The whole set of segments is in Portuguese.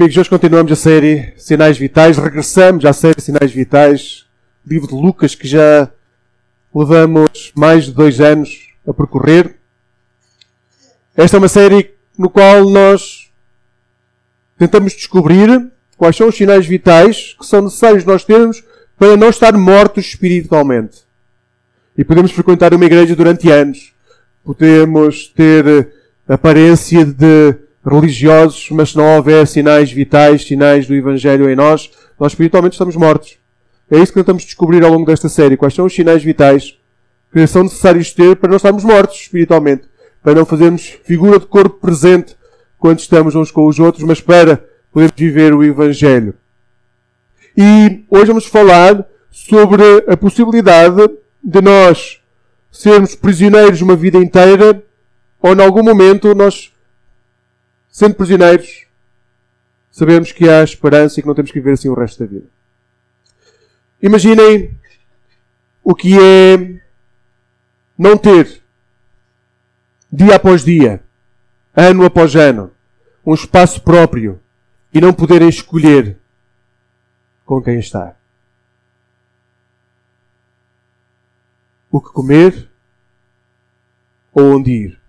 Amigos, hoje continuamos a série Sinais Vitais. Regressamos à série Sinais Vitais, livro de Lucas que já levamos mais de dois anos a percorrer. Esta é uma série no qual nós tentamos descobrir quais são os sinais vitais que são necessários nós termos para não estar mortos espiritualmente. E podemos frequentar uma igreja durante anos. Podemos ter aparência de religiosos, mas se não houver sinais vitais, sinais do Evangelho em nós, nós espiritualmente estamos mortos. É isso que tentamos descobrir ao longo desta série. Quais são os sinais vitais que são necessários ter para não estarmos mortos espiritualmente. Para não fazermos figura de corpo presente quando estamos uns com os outros, mas para podermos viver o Evangelho. E hoje vamos falar sobre a possibilidade de nós sermos prisioneiros uma vida inteira ou em algum momento nós Sendo prisioneiros, sabemos que há esperança e que não temos que viver assim o resto da vida. Imaginem o que é não ter, dia após dia, ano após ano, um espaço próprio e não poderem escolher com quem estar. O que comer ou onde ir.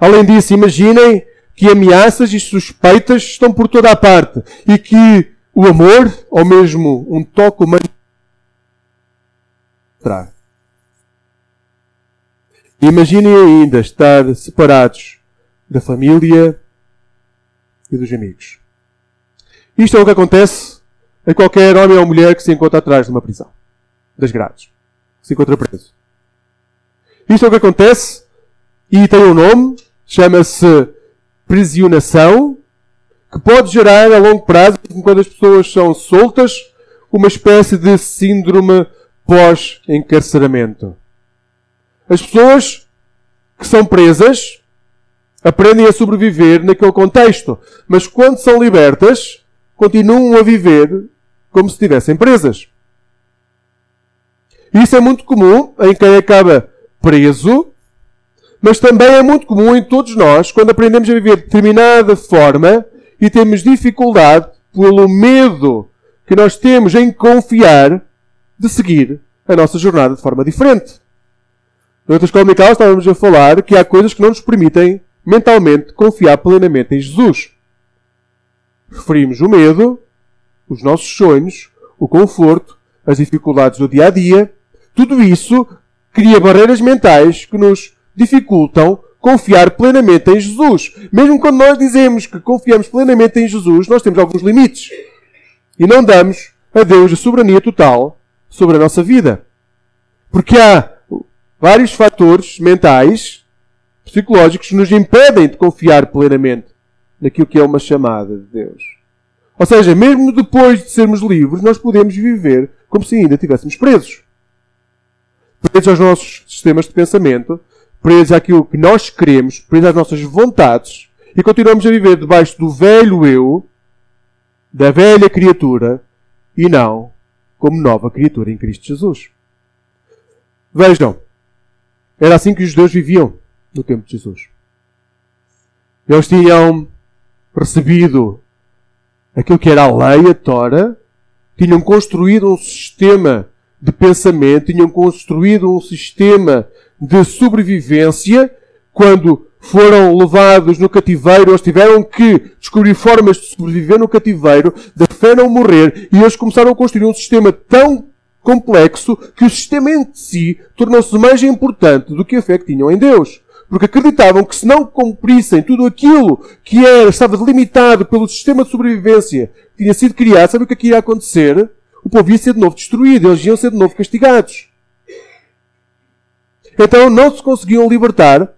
Além disso, imaginem que ameaças e suspeitas estão por toda a parte e que o amor, ou mesmo um toque humano, traz. Imaginem ainda estar separados da família e dos amigos. Isto é o que acontece a qualquer homem ou mulher que se encontra atrás de uma prisão, das grades, que se encontra preso. Isto é o que acontece e tem um nome, chama-se prisionação que pode gerar a longo prazo, quando as pessoas são soltas, uma espécie de síndrome pós-encarceramento. As pessoas que são presas aprendem a sobreviver naquele contexto, mas quando são libertas, continuam a viver como se estivessem presas. Isso é muito comum em quem acaba preso mas também é muito comum em todos nós, quando aprendemos a viver de determinada forma e temos dificuldade pelo medo que nós temos em confiar de seguir a nossa jornada de forma diferente. Durante a escola dominical estávamos a falar que há coisas que não nos permitem mentalmente confiar plenamente em Jesus. Referimos o medo, os nossos sonhos, o conforto, as dificuldades do dia a dia. Tudo isso cria barreiras mentais que nos dificultam confiar plenamente em Jesus. Mesmo quando nós dizemos que confiamos plenamente em Jesus, nós temos alguns limites. E não damos a Deus a soberania total sobre a nossa vida. Porque há vários fatores mentais, psicológicos, que nos impedem de confiar plenamente naquilo que é uma chamada de Deus. Ou seja, mesmo depois de sermos livres, nós podemos viver como se ainda estivéssemos presos. Presos aos nossos sistemas de pensamento, presos àquilo que nós queremos, presos às nossas vontades, e continuamos a viver debaixo do velho eu, da velha criatura, e não como nova criatura em Cristo Jesus. Vejam, era assim que os judeus viviam no tempo de Jesus. Eles tinham recebido aquilo que era a lei, a Tora, tinham construído um sistema de pensamento, tinham construído um sistema de sobrevivência, quando foram levados no cativeiro, eles tiveram que descobrir formas de sobreviver no cativeiro, da fé não morrer, e eles começaram a construir um sistema tão complexo que o sistema em si tornou-se mais importante do que a fé que tinham em Deus. Porque acreditavam que se não cumprissem tudo aquilo que era, estava delimitado pelo sistema de sobrevivência que tinha sido criado, sabe o que é que ia acontecer? O povo ia ser de novo destruído, eles iam ser de novo castigados. Então não se conseguiam libertar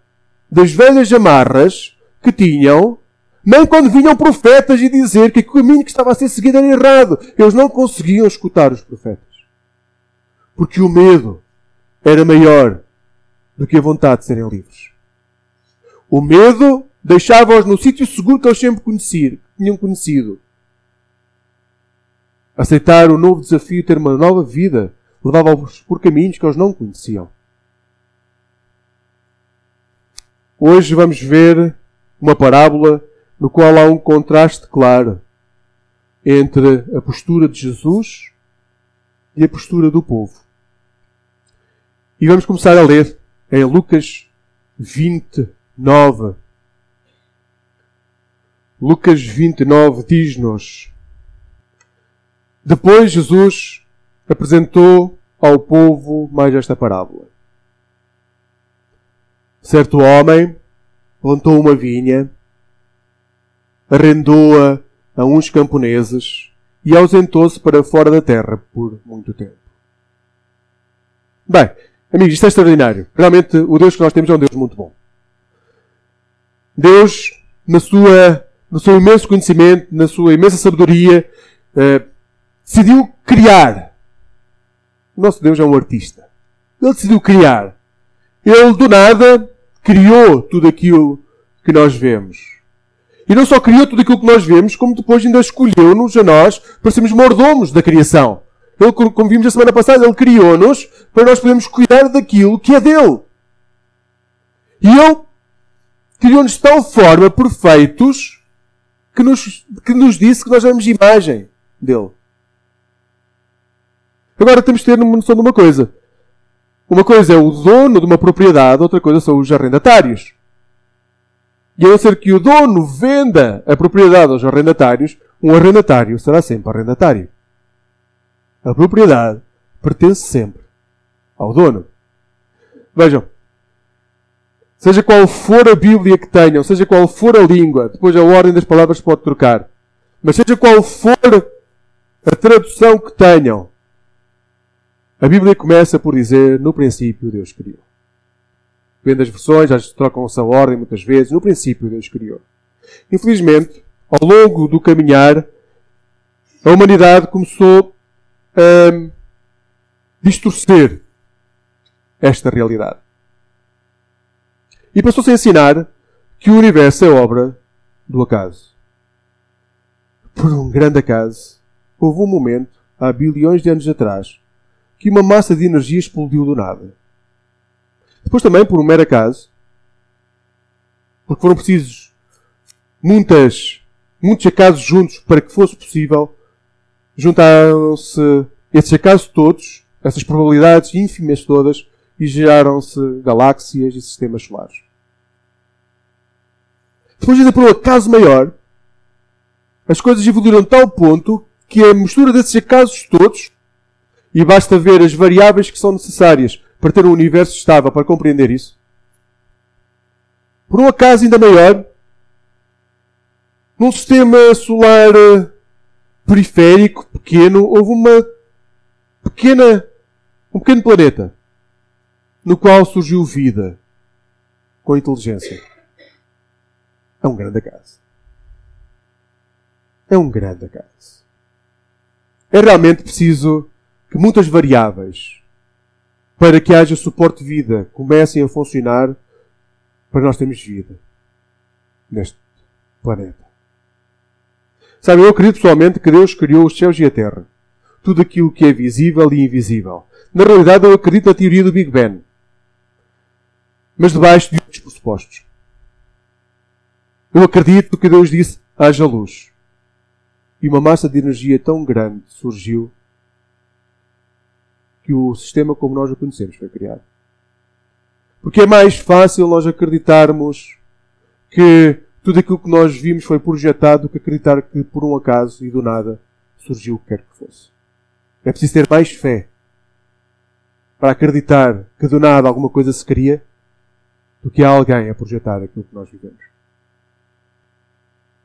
das velhas amarras que tinham, nem quando vinham profetas e dizer que o caminho que estava a ser seguido era errado. Eles não conseguiam escutar os profetas. Porque o medo era maior do que a vontade de serem livres. O medo deixava-os no sítio seguro que eles sempre conheciam, tinham conhecido. Aceitar o novo desafio, ter uma nova vida, levava-os por caminhos que eles não conheciam. Hoje vamos ver uma parábola no qual há um contraste claro entre a postura de Jesus e a postura do povo. E vamos começar a ler em Lucas 29. Lucas 29 diz-nos: Depois Jesus apresentou ao povo mais esta parábola. Certo homem plantou uma vinha, arrendou-a a uns camponeses e ausentou-se para fora da terra por muito tempo. Bem, amigos, isto é extraordinário. Realmente, o Deus que nós temos é um Deus muito bom. Deus, na sua, no seu imenso conhecimento, na sua imensa sabedoria, eh, decidiu criar. O nosso Deus é um artista. Ele decidiu criar. Ele, do nada, criou tudo aquilo que nós vemos. E não só criou tudo aquilo que nós vemos, como depois ainda escolheu-nos a nós para sermos mordomos da criação. Ele, como vimos a semana passada, ele criou-nos para nós podermos cuidar daquilo que é dele. E ele criou-nos de tal forma perfeitos que nos, que nos disse que nós éramos imagem dele. Agora temos de ter noção de uma coisa. Uma coisa é o dono de uma propriedade, outra coisa são os arrendatários. E a não ser que o dono venda a propriedade aos arrendatários, um arrendatário será sempre arrendatário. A propriedade pertence sempre ao dono. Vejam, seja qual for a Bíblia que tenham, seja qual for a língua, depois a ordem das palavras pode trocar, mas seja qual for a tradução que tenham, a Bíblia começa por dizer: No princípio Deus criou. Depende das versões, vezes trocam-se a ordem muitas vezes. No princípio, Deus criou. Infelizmente, ao longo do caminhar, a humanidade começou a distorcer esta realidade. E passou-se a ensinar que o universo é obra do acaso. Por um grande acaso, houve um momento, há bilhões de anos atrás, que uma massa de energia explodiu do nada. Depois também, por um mero acaso, porque foram precisos muitas, muitos acasos juntos para que fosse possível, juntaram-se esses acasos todos, essas probabilidades ínfimas todas, e geraram-se galáxias e sistemas solares. Depois, ainda por um acaso maior, as coisas evoluíram a tal ponto que a mistura desses acasos todos, e basta ver as variáveis que são necessárias para ter um universo estável, para compreender isso. Por um acaso ainda maior, num sistema solar eh, periférico, pequeno, houve uma pequena, um pequeno planeta no qual surgiu vida com inteligência. É um grande acaso. É um grande acaso. É realmente preciso que muitas variáveis para que haja suporte de vida, comecem a funcionar para nós termos vida neste planeta. Sabe, eu acredito pessoalmente que Deus criou os céus e a terra. Tudo aquilo que é visível e invisível. Na realidade, eu acredito na teoria do Big Bang. Mas debaixo de outros pressupostos. Eu acredito que Deus disse: haja luz. E uma massa de energia tão grande surgiu que o sistema como nós o conhecemos foi criado. Porque é mais fácil nós acreditarmos que tudo aquilo que nós vimos foi projetado do que acreditar que por um acaso e do nada surgiu o que quer que fosse. É preciso ter mais fé para acreditar que do nada alguma coisa se cria do que há alguém a projetar aquilo que nós vivemos.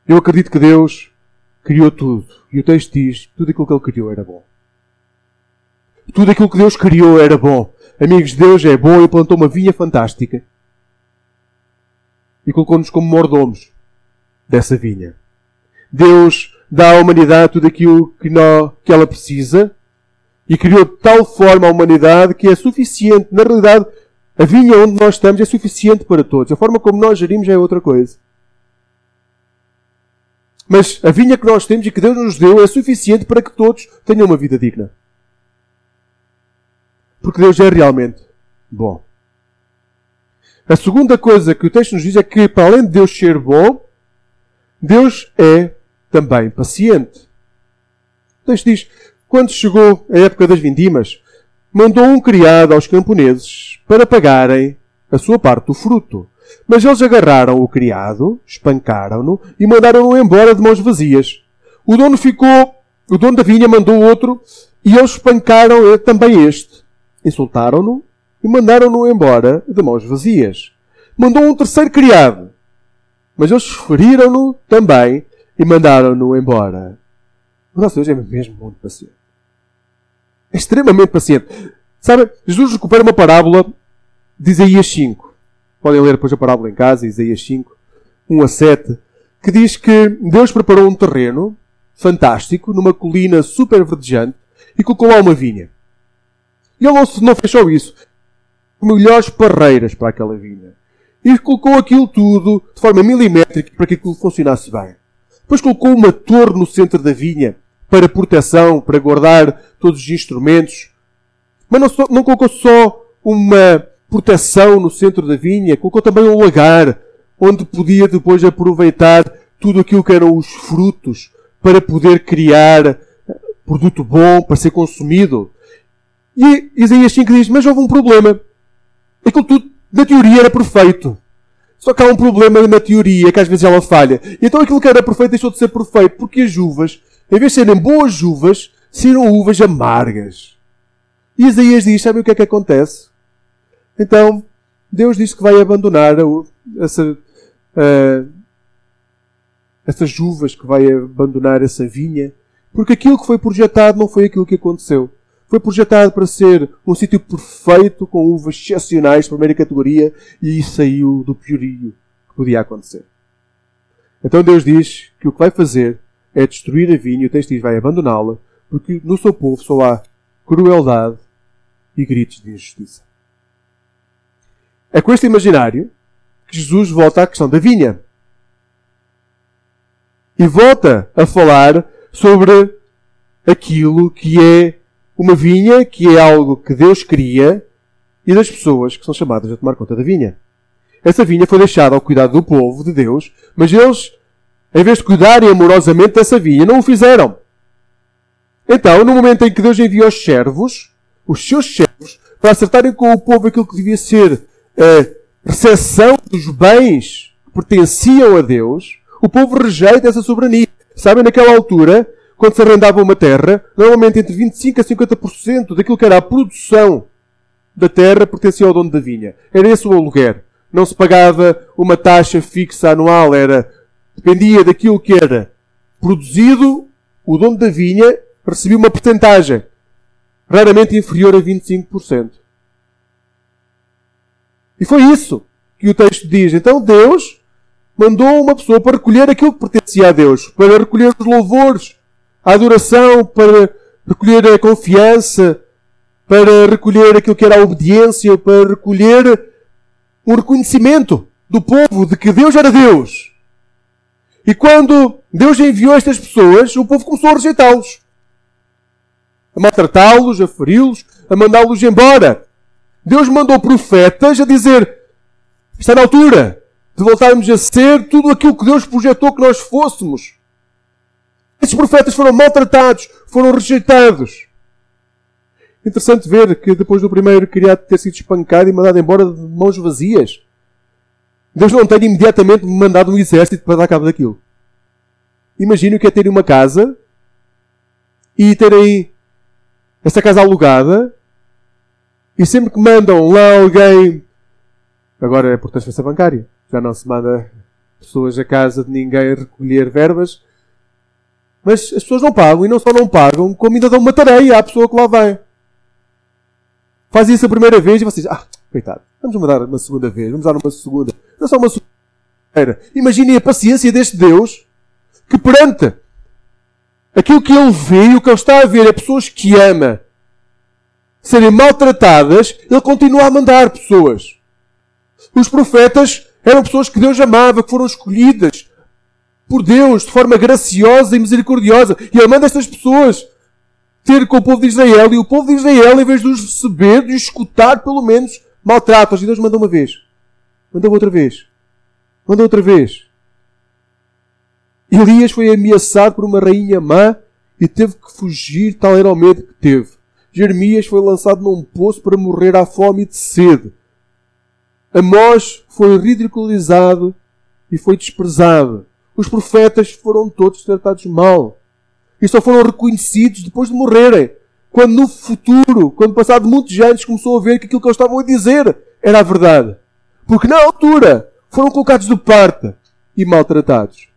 Eu acredito que Deus criou tudo. E o texto diz tudo aquilo que Ele criou era bom. Tudo aquilo que Deus criou era bom. Amigos, Deus é bom e plantou uma vinha fantástica. E colocou-nos como mordomos dessa vinha. Deus dá à humanidade tudo aquilo que, que ela precisa e criou de tal forma a humanidade que é suficiente. Na realidade, a vinha onde nós estamos é suficiente para todos. A forma como nós gerimos é outra coisa. Mas a vinha que nós temos e que Deus nos deu é suficiente para que todos tenham uma vida digna. Porque Deus é realmente bom. A segunda coisa que o texto nos diz é que, para além de Deus ser bom, Deus é também paciente. O texto diz: quando chegou a época das vindimas, mandou um criado aos camponeses para pagarem a sua parte do fruto. Mas eles agarraram o criado, espancaram-no e mandaram-no embora de mãos vazias. O dono ficou, o dono da vinha mandou outro e eles espancaram também este. Insultaram-no e mandaram-no embora de mãos vazias. Mandou um terceiro criado, mas eles feriram-no também e mandaram-no embora. O nosso Deus é mesmo muito paciente. É extremamente paciente. Sabe, Jesus recupera uma parábola de Isaías 5. Podem ler depois a parábola em casa, Isaías 5, 1 a 7, que diz que Deus preparou um terreno fantástico, numa colina super verdejante, e colocou lá uma vinha. E ele não, só isso. Melhores parreiras para aquela vinha. E colocou aquilo tudo de forma milimétrica para que aquilo funcionasse bem. Depois colocou uma torre no centro da vinha para proteção, para guardar todos os instrumentos. Mas não, só, não colocou só uma proteção no centro da vinha, colocou também um lagar onde podia depois aproveitar tudo aquilo que eram os frutos para poder criar produto bom para ser consumido. E Isaías 5 diz, mas houve um problema. Aquilo tudo, na teoria, era perfeito. Só que há um problema na teoria, que às vezes ela falha. E então aquilo que era perfeito deixou de ser perfeito, porque as uvas, em vez de serem boas uvas, saíram uvas amargas. E Isaías diz, sabe o que é que acontece? Então, Deus diz que vai abandonar essa, uh, essas uvas, que vai abandonar essa vinha, porque aquilo que foi projetado não foi aquilo que aconteceu. Foi projetado para ser um sítio perfeito, com uvas excepcionais, primeira categoria, e saiu do piorio que podia acontecer. Então Deus diz que o que vai fazer é destruir a vinha, e o texto diz vai abandoná-la, porque no seu povo só há crueldade e gritos de injustiça. É com este imaginário que Jesus volta à questão da vinha. E volta a falar sobre aquilo que é uma vinha, que é algo que Deus cria, e das pessoas que são chamadas a tomar conta da vinha. Essa vinha foi deixada ao cuidado do povo de Deus, mas eles, em vez de cuidarem amorosamente dessa vinha, não o fizeram. Então, no momento em que Deus enviou os servos, os seus servos, para acertarem com o povo aquilo que devia ser a recepção dos bens que pertenciam a Deus, o povo rejeita essa soberania. Sabem, naquela altura, quando se arrendava uma terra, normalmente entre 25% a 50% daquilo que era a produção da terra pertencia ao dono da vinha. Era esse o aluguer. Não se pagava uma taxa fixa anual, era dependia daquilo que era produzido, o dono da vinha recebia uma porcentagem, raramente inferior a 25%. E foi isso que o texto diz. Então Deus mandou uma pessoa para recolher aquilo que pertencia a Deus, para recolher os louvores, a adoração, para recolher a confiança, para recolher aquilo que era a obediência, para recolher um reconhecimento do povo de que Deus era Deus. E quando Deus enviou estas pessoas, o povo começou a rejeitá-los. A maltratá-los, a feri-los, a mandá-los embora. Deus mandou profetas a dizer: está na altura de voltarmos a ser tudo aquilo que Deus projetou que nós fôssemos. Esses profetas foram maltratados, foram rejeitados. Interessante ver que depois do primeiro criado ter sido espancado e mandado embora de mãos vazias, Deus não tem imediatamente mandado um exército para dar cabo daquilo. Imagine o que é terem uma casa e terem essa casa alugada e sempre que mandam lá alguém. Agora é por transferência bancária. Já não se manda pessoas a casa de ninguém recolher verbas. Mas as pessoas não pagam e não só não pagam, como ainda dão uma tareia à pessoa que lá vai. Faz isso a primeira vez e vocês, ah, coitado, vamos mandar uma segunda vez, vamos dar uma segunda. Não só uma segunda. Imaginem a paciência deste Deus que perante aquilo que ele vê e o que ele está a ver é pessoas que ama serem maltratadas, ele continua a mandar pessoas. Os profetas eram pessoas que Deus amava, que foram escolhidas por Deus de forma graciosa e misericordiosa. E ele manda estas pessoas ter com o povo de Israel. E o povo de Israel, em vez de os receber, de os escutar, pelo menos, maltrata-os. E Deus manda uma vez. Manda outra vez. Manda outra vez. Elias foi ameaçado por uma rainha má e teve que fugir, tal era o medo que teve. Jeremias foi lançado num poço para morrer à fome e de sede. Amós foi ridicularizado e foi desprezado. Os profetas foram todos tratados mal. E só foram reconhecidos depois de morrerem. Quando no futuro, quando passado muitos anos, começou a ver que aquilo que eles estavam a dizer era a verdade. Porque na altura foram colocados de parte e maltratados.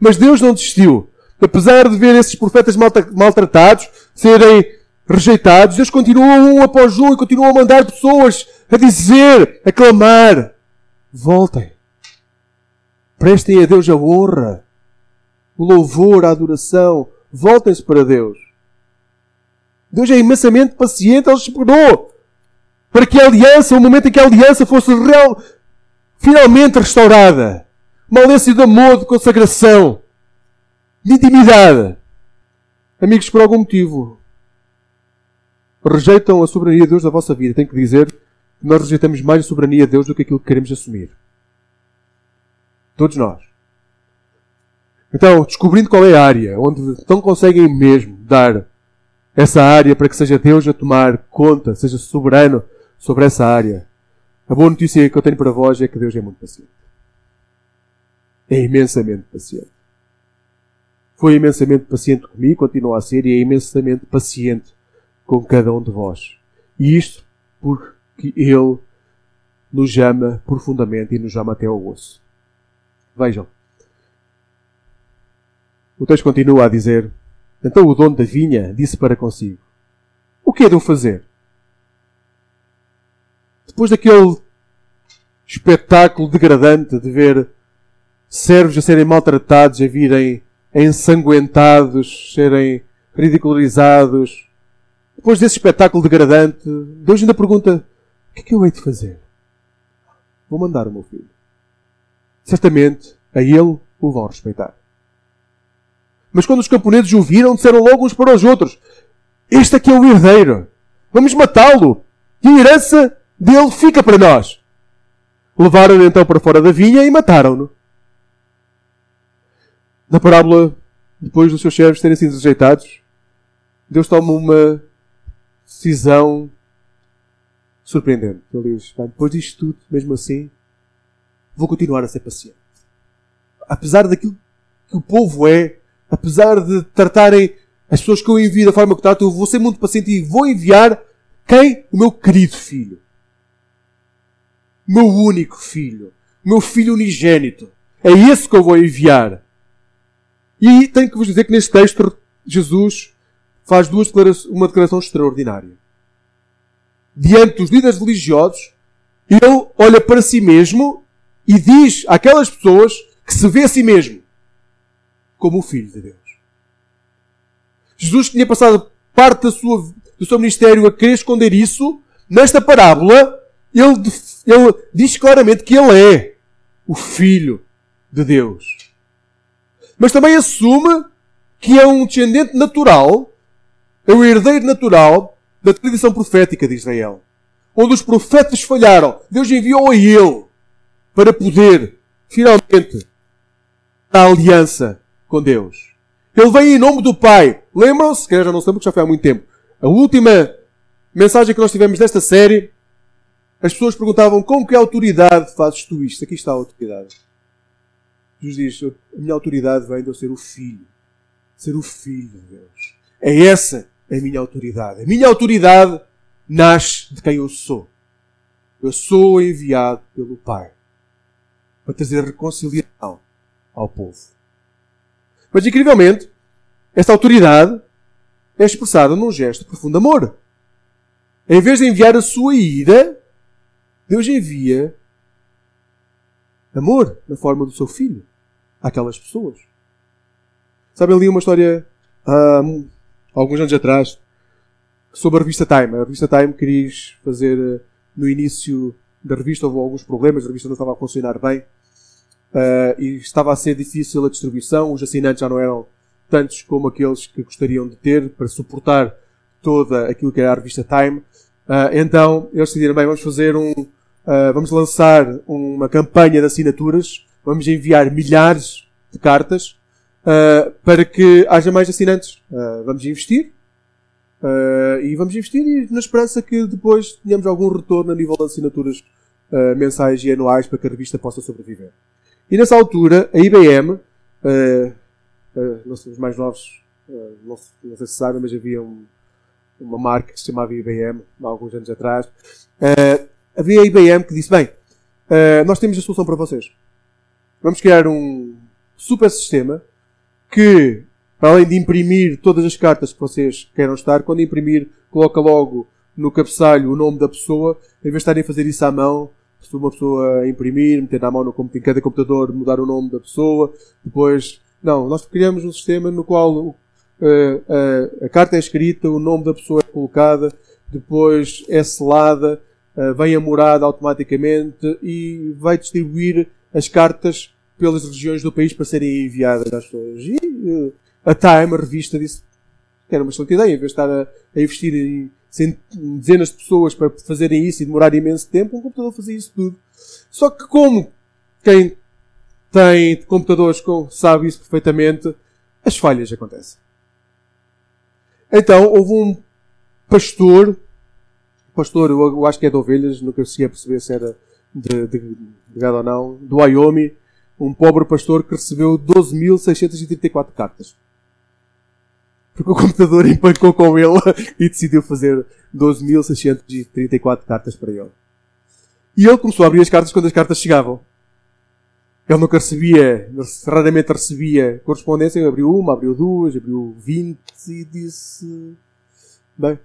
Mas Deus não desistiu. Apesar de ver esses profetas maltratados, serem rejeitados, Deus continua um após um e continua a mandar pessoas a dizer, a clamar: voltem. Prestem a Deus a honra, o louvor, a adoração. Voltem-se para Deus. Deus é imensamente paciente, Ele esperou para que a aliança, o momento em que a aliança fosse real, finalmente restaurada. Uma aliança de amor, de consagração, de intimidade. Amigos, por algum motivo, rejeitam a soberania de Deus da vossa vida. Tenho que dizer que nós rejeitamos mais a soberania de Deus do que aquilo que queremos assumir. Todos nós. Então, descobrindo qual é a área onde não conseguem mesmo dar essa área para que seja Deus a tomar conta, seja soberano sobre essa área, a boa notícia que eu tenho para vós é que Deus é muito paciente. É imensamente paciente. Foi imensamente paciente comigo, continua a ser e é imensamente paciente com cada um de vós. E isto porque Ele nos ama profundamente e nos ama até ao osso. Vejam. O texto continua a dizer: Então o dono da vinha disse para consigo: O que é de eu fazer? Depois daquele espetáculo degradante de ver servos a serem maltratados, a virem ensanguentados, serem ridicularizados. Depois desse espetáculo degradante, Deus ainda pergunta: O que é que eu hei de fazer? Vou mandar o meu filho. Certamente a ele o vão respeitar. Mas quando os camponeses o viram, disseram logo uns para os outros: Este aqui é o herdeiro. Vamos matá-lo. E a herança dele fica para nós. Levaram-no então para fora da vinha e mataram-no. Na parábola, depois dos seus servos terem sido rejeitados, Deus toma uma decisão surpreendente. Ele diz: depois disto tudo, mesmo assim, vou continuar a ser paciente. Apesar daquilo que o povo é, apesar de tratarem as pessoas que eu envio da forma que trato, eu vou ser muito paciente e vou enviar quem? O meu querido filho meu único filho, meu filho unigênito. É esse que eu vou enviar. E tenho que vos dizer que neste texto Jesus faz duas uma declaração extraordinária. Diante dos líderes religiosos, ele olha para si mesmo e diz àquelas pessoas que se vê a si mesmo como o Filho de Deus. Jesus tinha passado parte sua, do seu ministério a querer esconder isso. Nesta parábola, ele ele diz claramente que ele é o Filho de Deus. Mas também assume que é um descendente natural, é o herdeiro natural da tradição profética de Israel. Onde os profetas falharam, Deus enviou a ele para poder, finalmente, a aliança com Deus. Ele vem em nome do Pai. Lembram-se? Que já não sabemos, já foi há muito tempo. A última mensagem que nós tivemos desta série as pessoas perguntavam com que autoridade fazes tu isto? Aqui está a autoridade. Jesus diz: a minha autoridade vem de eu ser o filho. Ser o filho de Deus. É essa a minha autoridade. A minha autoridade nasce de quem eu sou. Eu sou enviado pelo Pai para trazer reconciliação ao povo. Mas incrivelmente, esta autoridade é expressada num gesto de profundo amor. Em vez de enviar a sua ira, Deus envia amor na forma do seu filho àquelas pessoas. Sabe, ali uma história há alguns anos atrás sobre a revista Time. A revista Time queria fazer eh, no início da revista houve alguns problemas, a revista não estava a funcionar bem uh, e estava a ser difícil a distribuição, os assinantes já não eram tantos como aqueles que gostariam de ter para suportar toda aquilo que era a revista Time. Uh, então eles decidiram, bem, vamos fazer um, Uh, vamos lançar uma campanha de assinaturas. Vamos enviar milhares de cartas para que haja mais assinantes. Vamos investir. Uh, e vamos investir na esperança que depois tenhamos algum retorno a nível de assinaturas mensais e anuais para que a revista possa sobreviver. E nessa altura, a IBM, não sei, os mais novos, não, não, sei se sabem, mas havia um, uma marca que se chamava IBM, há alguns anos atrás. havia a IBM que disse, bem, nós temos a solução para vocês. Vamos criar um super sistema que, para além de imprimir todas as cartas que vocês queiram estar, quando imprimir, coloca logo no cabeçalho o nome da pessoa, em vez de estarem a fazer isso à mão, se uma pessoa imprimir, meter na mão no, em cada computador, mudar o nome da pessoa, depois. Não, nós criamos um sistema no qual uh, uh, a carta é escrita, o nome da pessoa é colocada, depois é selada, uh, vem a morada automaticamente e vai distribuir as cartas pelas regiões do país para serem enviadas às pessoas. E uh, a Time, a revista, disse que era uma excelente ideia, em vez de estar a, a investir em, dezenas de pessoas para fazerem isso e demorar imenso tempo, um computador fazia isso tudo. Só que como quem tem computadores com, sabe isso perfeitamente, as falhas acontecem. Então, houve um pastor, pastor, eu, acho que é de ovelhas, nunca consegui perceber se era de, de, de gado ou não, do Wyoming, um pobre pastor que recebeu 12.634 cartas. Porque o computador empancou com ele e decidiu fazer 12.634 cartas para ele. E ele começou a abrir as cartas quando as cartas chegavam. Ele nunca recebia, raramente recebia correspondência. Abriu uma, abriu duas, abriu vinte e disse. Bem,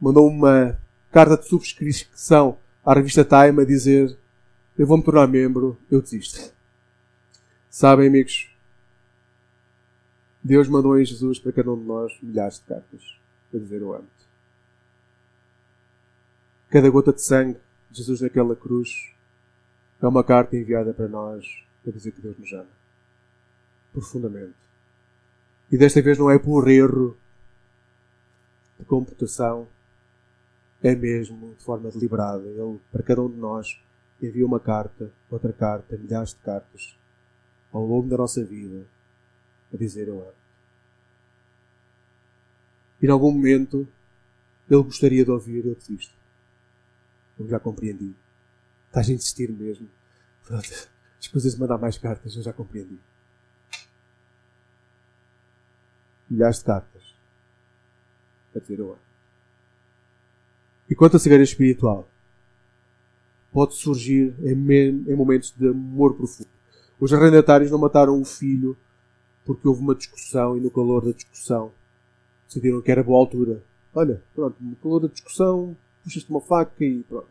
mandou uma carta de subscrição à revista Time a dizer: Eu vou me tornar membro, eu desisto. Sabem, amigos, Deus mandou em Jesus para cada um de nós milhares de cartas para dizer eu amo-te. Cada gota de sangue de Jesus naquela cruz é uma carta enviada para nós para dizer que Deus nos ama. Profundamente. E desta vez não é por erro de computação, é mesmo de forma deliberada. Ele, para cada um de nós, envia uma carta, outra carta, milhares de cartas ao longo da nossa vida a dizer eu amo. E em algum momento ele gostaria de ouvir eu desisto. Eu já compreendi. Estás a insistir mesmo. Pronto. Escusas de mandar mais cartas, eu já compreendi. Milhares de cartas a dizer eu. E quanto à cegueira espiritual, pode surgir em momentos de amor profundo os arrendatários não mataram o filho porque houve uma discussão e no calor da discussão decidiram que era boa altura. Olha, pronto, no calor da discussão puxaste uma faca e pronto.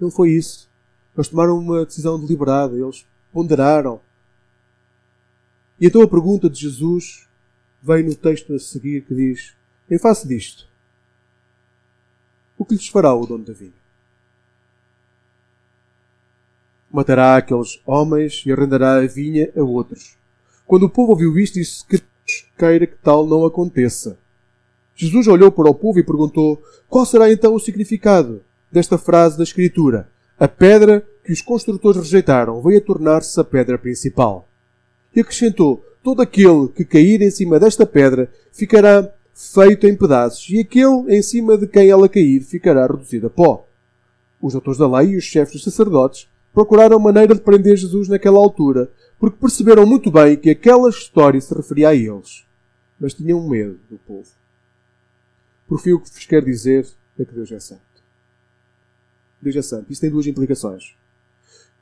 Não foi isso. Eles tomaram uma decisão deliberada, eles ponderaram. E então a pergunta de Jesus vem no texto a seguir que diz: Em face disto, o que lhes fará o dono da vinha? matará aqueles homens e arrendará a vinha a outros. Quando o povo ouviu isto, disse que queira que tal não aconteça. Jesus olhou para o povo e perguntou: Qual será então o significado desta frase da Escritura? A pedra que os construtores rejeitaram veio a tornar-se a pedra principal. E acrescentou: Todo aquele que cair em cima desta pedra ficará feito em pedaços, e aquele em cima de quem ela cair ficará reduzido a pó. Os autores da lei e os chefes dos sacerdotes procuraram maneira de prender Jesus naquela altura, porque perceberam muito bem que aquela história se referia a eles. Mas tinham medo do povo. Por fim, o que vos quero dizer é que Deus é santo. Deus é santo. Isso tem duas implicações.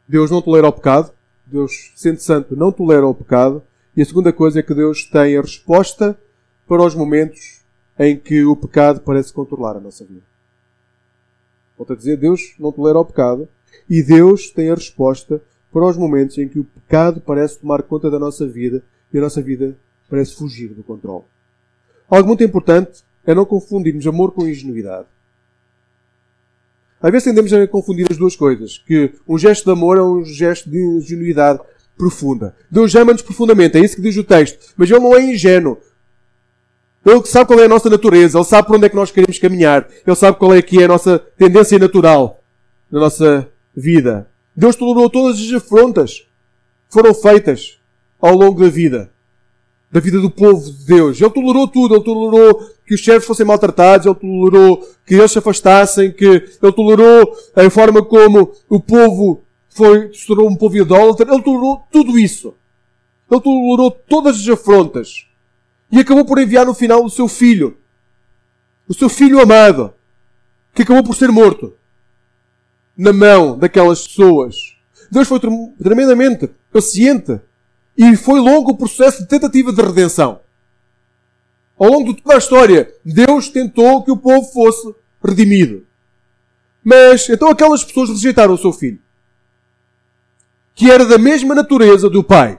Deus não tolera o pecado. Deus, sendo santo, não tolera o pecado. E a segunda coisa é que Deus tem a resposta para os momentos em que o pecado parece controlar a nossa vida. Volto a dizer, Deus não tolera o pecado, e Deus tem a resposta para os momentos em que o pecado parece tomar conta da nossa vida e a nossa vida parece fugir do controle. Algo muito importante é não confundirmos amor com ingenuidade. Às vezes tendemos a confundir as duas coisas, que um gesto de amor é um gesto de ingenuidade profunda. Deus ama-nos profundamente, é isso que diz o texto. Mas Ele não é ingênuo. Ele sabe qual é a nossa natureza, Ele sabe para onde é que nós queremos caminhar, Ele sabe qual é que é a nossa tendência natural na nossa vida. Deus tolerou todas as afrontas que foram feitas ao longo da vida. da vida do povo de Deus. Ele tolerou tudo. Ele tolerou que os servos fossem maltratados. Ele tolerou que eles se afastassem. Que ele tolerou a forma como o povo foi, se tornou um povo idólatra. Ele tolerou tudo isso. Ele tolerou todas as afrontas. E acabou por enviar no final o seu filho. O seu filho amado. Que acabou por ser morto. Na mão daquelas pessoas. Deus foi tremendamente paciente e foi longo o processo de tentativa de redenção. Ao longo de toda a história, Deus tentou que o povo fosse redimido. Mas então aquelas pessoas rejeitaram o seu filho, que era da mesma natureza do pai,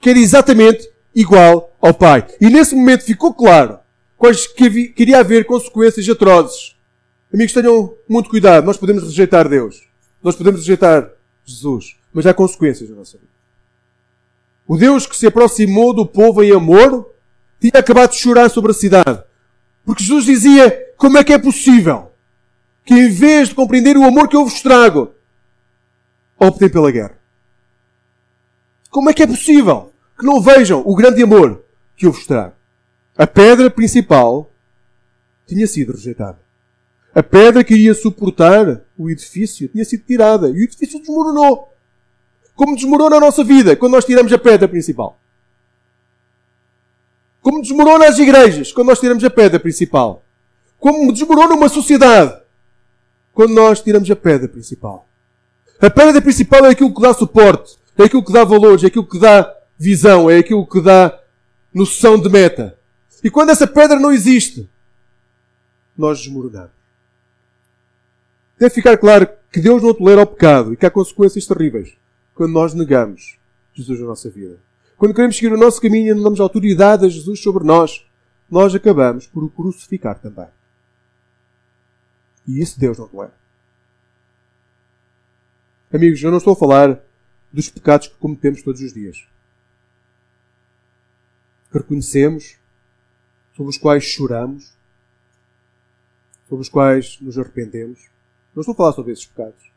que era exatamente igual ao pai. E nesse momento ficou claro que queria haver consequências atrozes. Amigos, tenham muito cuidado. Nós podemos rejeitar Deus. Nós podemos rejeitar Jesus. Mas há consequências na nossa vida. O Deus que se aproximou do povo em amor tinha acabado de chorar sobre a cidade. Porque Jesus dizia: Como é que é possível que em vez de compreender o amor que eu vos trago, optem pela guerra? Como é que é possível que não vejam o grande amor que eu vos trago? A pedra principal tinha sido rejeitada. A pedra que iria suportar o edifício tinha sido tirada e o edifício desmoronou. Como desmorona a nossa vida quando nós tiramos a pedra principal. Como desmorona as igrejas quando nós tiramos a pedra principal. Como desmorona uma sociedade quando nós tiramos a pedra principal. A pedra principal é aquilo que dá suporte, é aquilo que dá valores, é aquilo que dá visão, é aquilo que dá noção de meta. E quando essa pedra não existe, nós desmoronamos. Deve ficar claro que Deus não tolera o pecado e que há consequências terríveis quando nós negamos Jesus na nossa vida. Quando queremos seguir o nosso caminho e não damos autoridade a Jesus sobre nós, nós acabamos por o crucificar também. E isso Deus não tolera. Amigos, eu não estou a falar dos pecados que cometemos todos os dias. Que reconhecemos, sobre os quais choramos, sobre os quais nos arrependemos. Não estou a falar sobre esses pecados.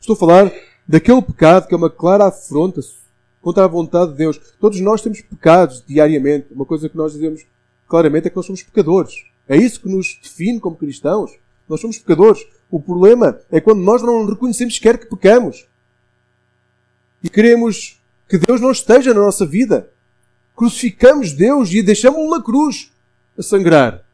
Estou a falar daquele pecado que é uma clara afronta contra a vontade de Deus. Todos nós temos pecados diariamente. Uma coisa que nós dizemos claramente é que nós somos pecadores. É isso que nos define como cristãos. Nós somos pecadores. O problema é quando nós não reconhecemos sequer que pecamos. E queremos que Deus não esteja na nossa vida. Crucificamos Deus e deixamos-lo na cruz a sangrar.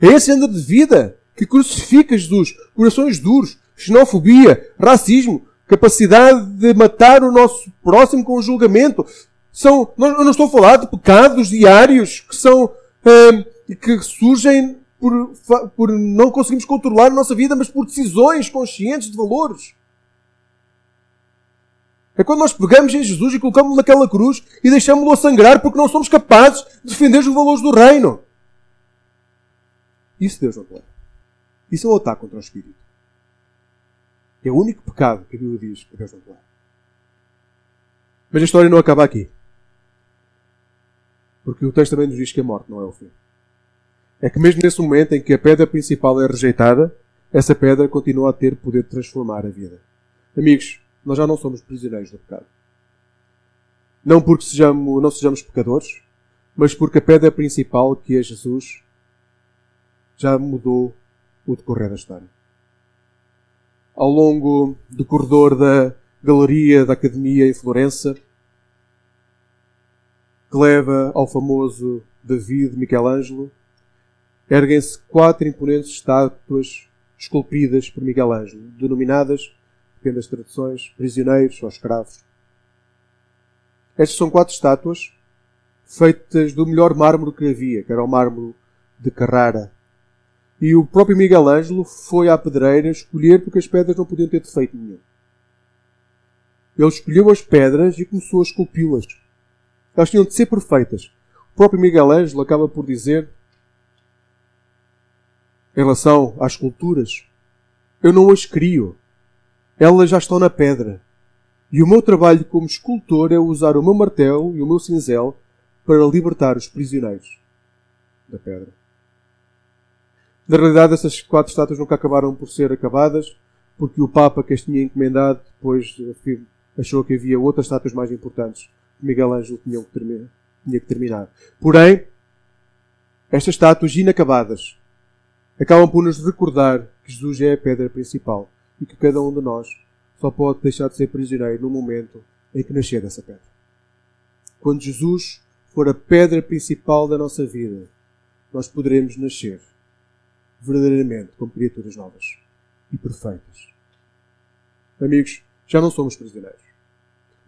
É esse andar de vida que crucifica Jesus. Corações duros, xenofobia, racismo, capacidade de matar o nosso próximo com julgamento. São, eu não estou a falar de pecados diários que são, eh, que surgem por, por não conseguirmos controlar a nossa vida, mas por decisões conscientes de valores. É quando nós pegamos em Jesus e colocamos-lo naquela cruz e deixamos-lo a sangrar porque não somos capazes de defender os valores do reino. Isso Deus não quer. Isso é um ataque contra o Espírito. É o único pecado que a Bíblia diz que Deus não tolera. Mas a história não acaba aqui. Porque o texto também nos diz que a morte não é o fim. É que mesmo nesse momento em que a pedra principal é rejeitada, essa pedra continua a ter poder de transformar a vida. Amigos, nós já não somos prisioneiros do pecado. Não porque sejamos, não sejamos pecadores, mas porque a pedra principal, que é Jesus, já mudou o decorrer da história ao longo do corredor da galeria da Academia em Florença, que leva ao famoso David Michelangelo, erguem-se quatro imponentes estátuas esculpidas por Miguel Ângelo, denominadas, depende das traduções, prisioneiros ou escravos. Estas são quatro estátuas feitas do melhor mármore que havia, que era o mármore de Carrara, e o próprio Miguel Ângelo foi à pedreira escolher porque as pedras não podiam ter defeito nenhum. Ele escolheu as pedras e começou a esculpi-las. Elas tinham de ser perfeitas. O próprio Miguel Ângelo acaba por dizer, em relação às esculturas, eu não as crio. Elas já estão na pedra. E o meu trabalho como escultor é usar o meu martelo e o meu cinzel para libertar os prisioneiros da pedra. Na realidade, essas quatro estátuas nunca acabaram por ser acabadas, porque o Papa que as tinha encomendado depois achou que havia outras estátuas mais importantes Miguel Ângelo tinha que, terminar, tinha que terminar. Porém, estas estátuas inacabadas acabam por nos recordar que Jesus é a pedra principal e que cada um de nós só pode deixar de ser prisioneiro no momento em que nascer dessa pedra. Quando Jesus for a pedra principal da nossa vida, nós poderemos nascer verdadeiramente como criaturas novas e perfeitas. Amigos, já não somos prisioneiros.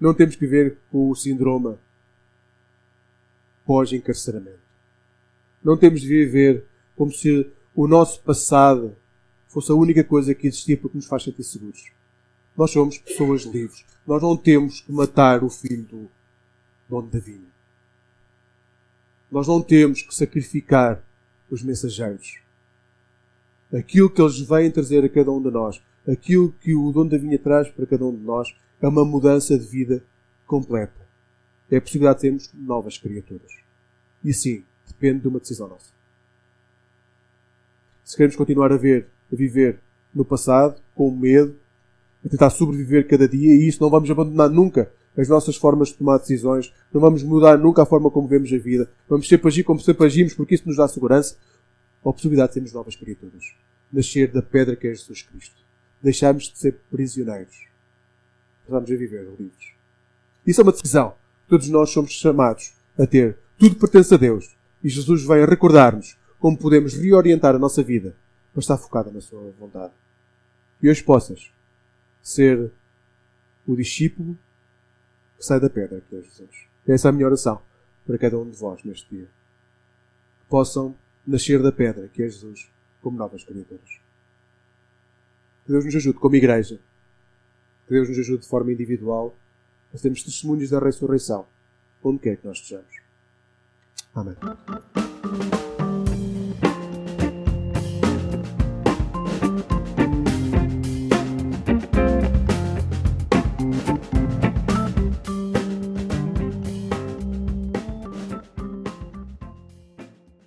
Não temos que ver com o síndrome pós-encarceramento. Não temos de viver como se o nosso passado fosse a única coisa que existia porque nos faz sentir seguros. Nós somos pessoas livres. Nós não temos que matar o filho do dono da vinha. Nós não temos que sacrificar os mensageiros. Aquilo que eles vêm trazer a cada um de nós, aquilo que o dono da vinha traz para cada um de nós, é uma mudança de vida completa. É a possibilidade de termos novas criaturas. E sim, depende de uma decisão nossa. Se queremos continuar a ver, a viver no passado, com medo, a tentar sobreviver cada dia, e isso não vamos abandonar nunca as nossas formas de tomar decisões, não vamos mudar nunca a forma como vemos a vida, vamos sempre agir como sempre agimos porque isso nos dá segurança, a possibilidade de sermos novas criaturas. Nascer da pedra que é Jesus Cristo. Deixarmos de ser prisioneiros. Passamos a viver livres. Isso é uma decisão. Todos nós somos chamados a ter. Tudo pertence a Deus. E Jesus vem recordar-nos como podemos reorientar a nossa vida para estar focada na Sua vontade. E hoje possas ser o discípulo que sai da pedra, que é Jesus. Essa é a minha oração para cada um de vós neste dia. Que possam nascer da pedra, que é Jesus, como novas criaturas. Que Deus nos ajude como igreja. Que Deus nos ajude de forma individual a sermos testemunhos da ressurreição, onde quer que nós estejamos. Amém.